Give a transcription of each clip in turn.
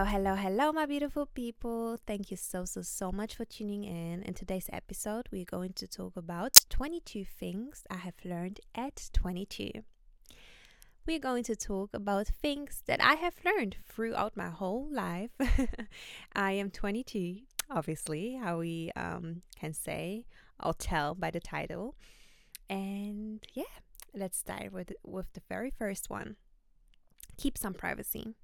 Hello, hello, hello, my beautiful people. Thank you so, so, so much for tuning in. In today's episode, we're going to talk about 22 things I have learned at 22. We're going to talk about things that I have learned throughout my whole life. I am 22, obviously, how we um, can say or tell by the title. And yeah, let's start with, with the very first one keep some privacy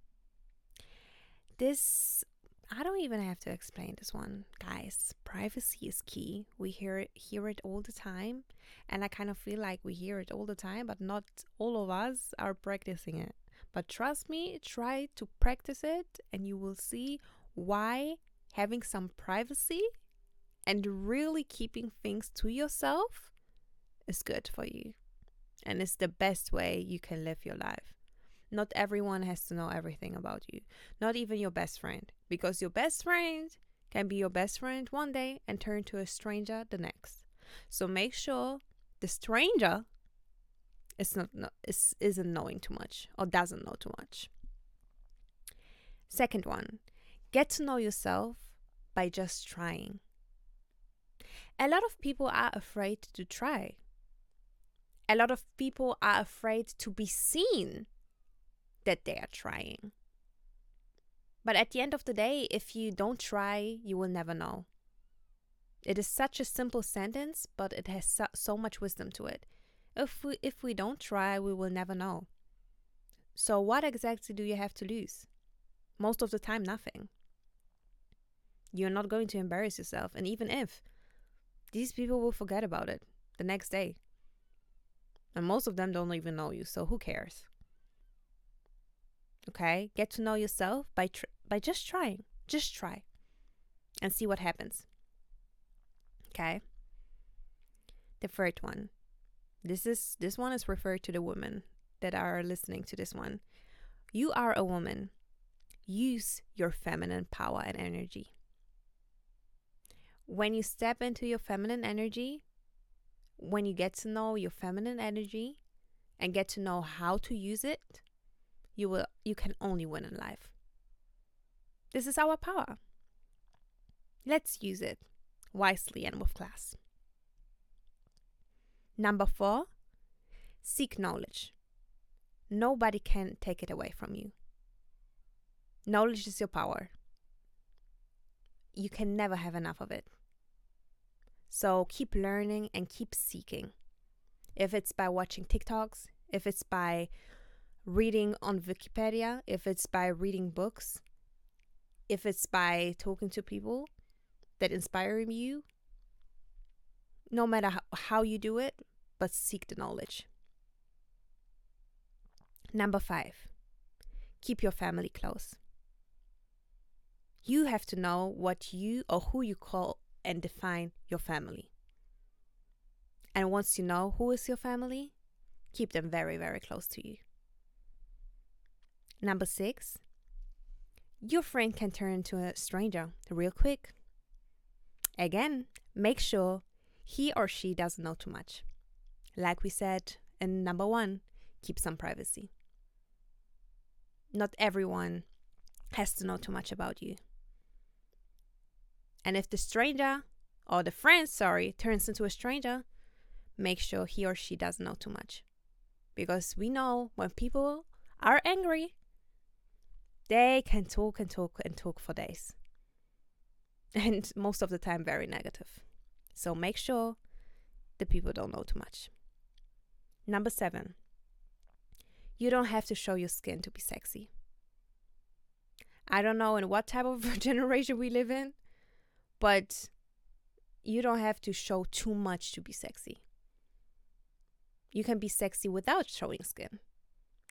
this I don't even have to explain this one, guys. Privacy is key. We hear it hear it all the time, and I kind of feel like we hear it all the time, but not all of us are practicing it. But trust me, try to practice it and you will see why having some privacy and really keeping things to yourself is good for you. And it's the best way you can live your life. Not everyone has to know everything about you, not even your best friend, because your best friend can be your best friend one day and turn to a stranger the next. So make sure the stranger is not is isn't knowing too much or doesn't know too much. Second one, get to know yourself by just trying. A lot of people are afraid to try. A lot of people are afraid to be seen that they are trying. But at the end of the day, if you don't try, you will never know. It is such a simple sentence, but it has so, so much wisdom to it. If we if we don't try, we will never know. So what exactly do you have to lose? Most of the time nothing. You're not going to embarrass yourself, and even if these people will forget about it the next day. And most of them don't even know you, so who cares? Okay, get to know yourself by tr- by just trying. Just try and see what happens. Okay? The third one. This is this one is referred to the women that are listening to this one. You are a woman. Use your feminine power and energy. When you step into your feminine energy, when you get to know your feminine energy and get to know how to use it, you will you can only win in life. This is our power. Let's use it wisely and with class. Number 4, seek knowledge. Nobody can take it away from you. Knowledge is your power. You can never have enough of it. So keep learning and keep seeking. If it's by watching TikToks, if it's by reading on Wikipedia, if it's by reading books, if it's by talking to people that inspire you, no matter how, you do it, but seek the knowledge. Number five, keep your family close. You have to know what you or who you call and define your family. And once you know who is your family, keep them very, very close to you. Number six, your friend can turn into a stranger real quick. Again, make sure he or she doesn't know too much. Like we said in number one, keep some privacy. Not everyone has to know too much about you. And if the stranger or the friend, sorry, turns into a stranger, make sure he or she doesn't know too much. Because we know when people are angry, they can talk and talk and talk for days. And most of the time, very negative. So make sure the people don't know too much. Number seven, you don't have to show your skin to be sexy. I don't know in what type of generation we live in, but you don't have to show too much to be sexy. You can be sexy without showing skin.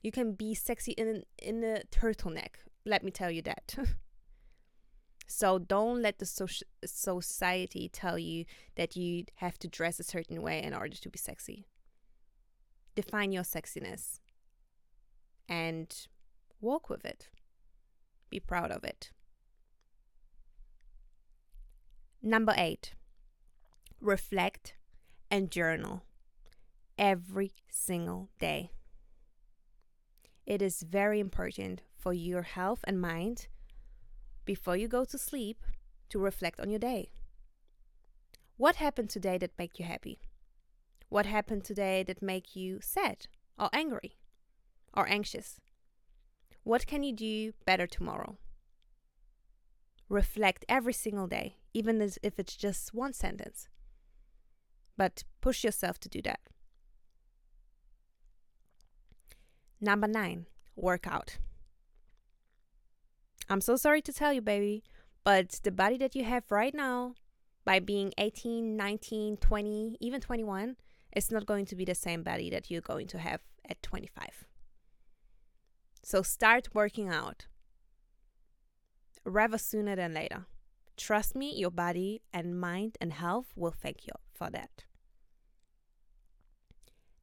You can be sexy in in a turtleneck. Let me tell you that. so don't let the social society tell you that you have to dress a certain way in order to be sexy. Define your sexiness and walk with it. Be proud of it. Number 8. Reflect and journal every single day. It is very important for your health and mind before you go to sleep to reflect on your day. What happened today that made you happy? What happened today that made you sad or angry or anxious? What can you do better tomorrow? Reflect every single day, even if it's just one sentence. But push yourself to do that. Number nine, workout. I'm so sorry to tell you, baby, but the body that you have right now, by being 18, 19, 20, even 21, it's not going to be the same body that you're going to have at 25. So start working out. Rather sooner than later. Trust me, your body and mind and health will thank you for that.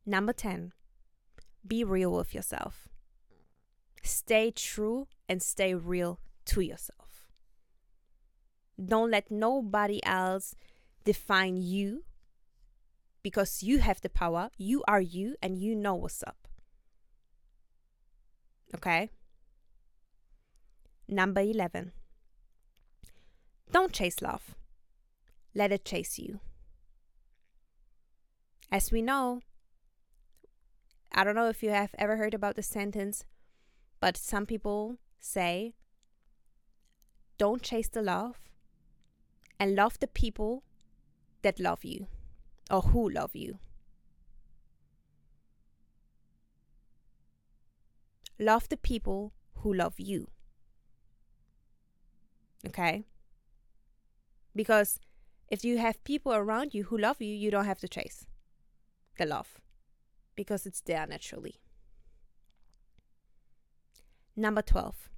Number 10, be real with yourself. Stay true and stay real to yourself. Don't let nobody else define you because you have the power. You are you and you know what's up. Okay? Number 11. Don't chase love. Let it chase you. As we know, I don't know if you have ever heard about the sentence, but some people say, don't chase the love and love the people that love you or who love you. Love the people who love you. Okay? Because if you have people around you who love you, you don't have to chase the love because it's there naturally. Number 12,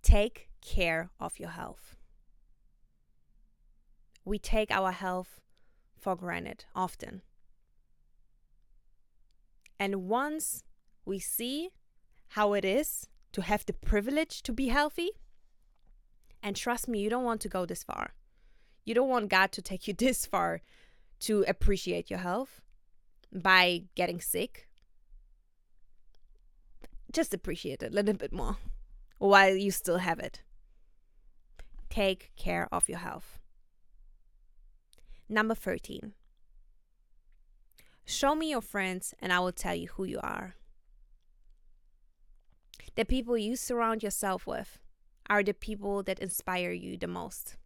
take care of your health. We take our health for granted often. And once we see how it is to have the privilege to be healthy, and trust me, you don't want to go this far. You don't want God to take you this far to appreciate your health by getting sick. Just appreciate it a little bit more while you still have it. Take care of your health. Number 13. Show me your friends and I will tell you who you are. The people you surround yourself with are the people that inspire you the most,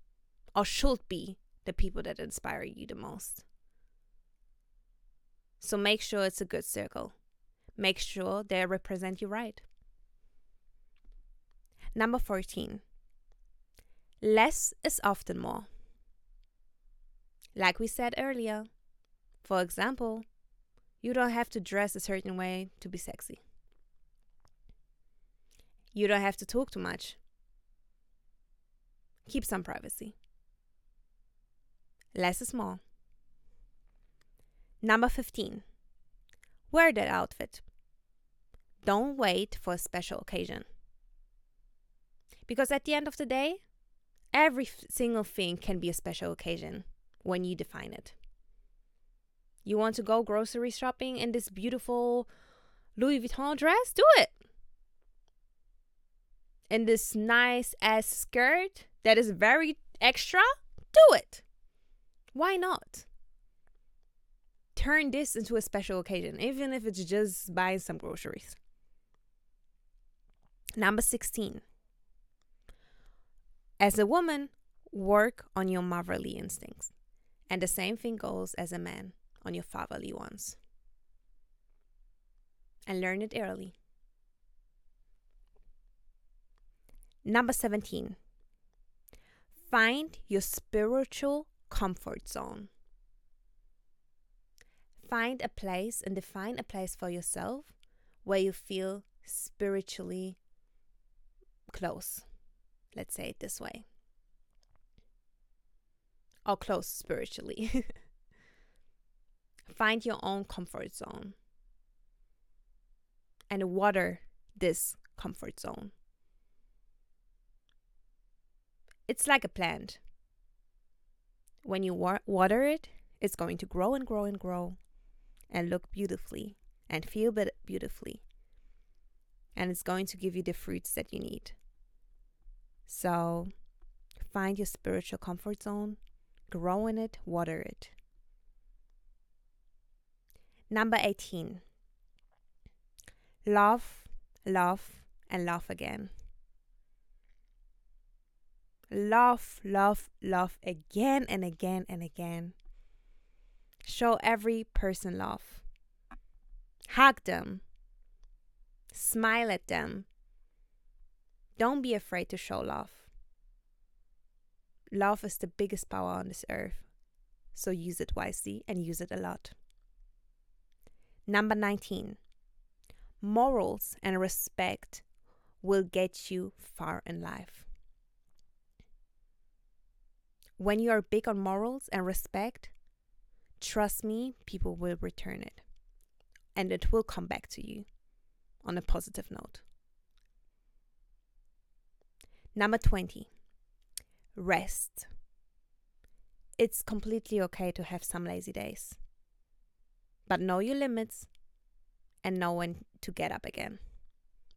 or should be the people that inspire you the most. So make sure it's a good circle. Make sure they represent you right. Number 14. Less is often more. Like we said earlier, for example, you don't have to dress a certain way to be sexy. You don't have to talk too much. Keep some privacy. Less is more. Number 15. Wear that outfit. Don't wait for a special occasion. Because at the end of the day, every f- single thing can be a special occasion when you define it. You want to go grocery shopping in this beautiful Louis Vuitton dress? Do it. In this nice ass skirt that is very extra? Do it. Why not? Turn this into a special occasion, even if it's just buying some groceries. Number 16. As a woman, work on your motherly instincts. And the same thing goes as a man on your fatherly ones. And learn it early. Number 17. Find your spiritual comfort zone find a place and define a place for yourself where you feel spiritually close. Let's say it this way. Or close spiritually. find your own comfort zone and water this comfort zone. It's like a plant. When you wa- water it, it's going to grow and grow and grow and look beautifully and feel beautifully. And it's going to give you the fruits that you need. So find your spiritual comfort zone, grow in it, water it. Number 18 love, love, and love again. Love, love, love again and again and again. Show every person love. Hug them. Smile at them. Don't be afraid to show love. Love is the biggest power on this earth, so use it wisely and use it a lot. Number 19 Morals and respect will get you far in life. When you are big on morals and respect, trust me, people will return it. And it will come back to you on a positive note. Number 20, rest. It's completely okay to have some lazy days, but know your limits and know when to get up again.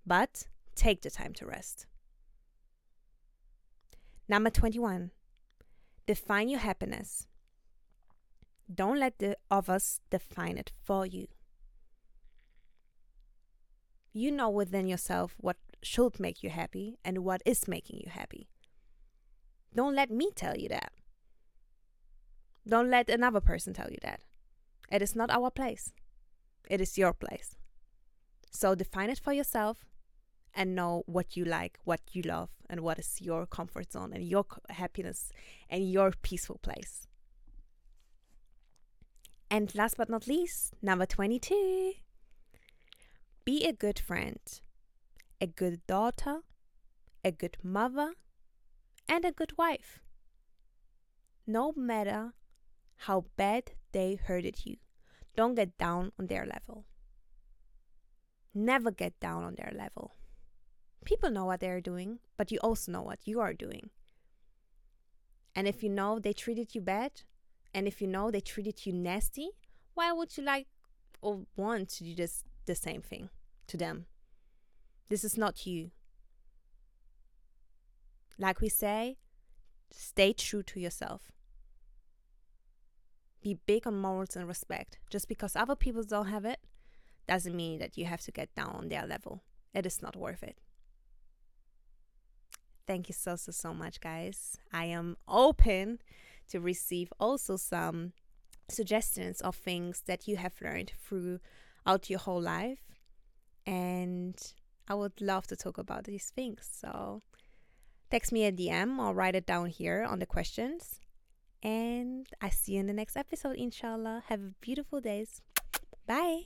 But take the time to rest. Number 21, define your happiness. Don't let the others define it for you. You know within yourself what should make you happy and what is making you happy. Don't let me tell you that. Don't let another person tell you that. It is not our place, it is your place. So define it for yourself and know what you like, what you love, and what is your comfort zone and your happiness and your peaceful place. And last but not least, number 22 be a good friend a good daughter, a good mother, and a good wife. No matter how bad they hurted you, don't get down on their level. Never get down on their level. People know what they're doing, but you also know what you are doing. And if you know they treated you bad, and if you know they treated you nasty, why would you like or want to do this the same thing to them? This is not you. Like we say, stay true to yourself. Be big on morals and respect. Just because other people don't have it doesn't mean that you have to get down on their level. It is not worth it. Thank you so, so, so much, guys. I am open to receive also some suggestions of things that you have learned throughout your whole life. And I would love to talk about these things. So text me a DM or write it down here on the questions. And I see you in the next episode, inshallah. Have a beautiful days. Bye.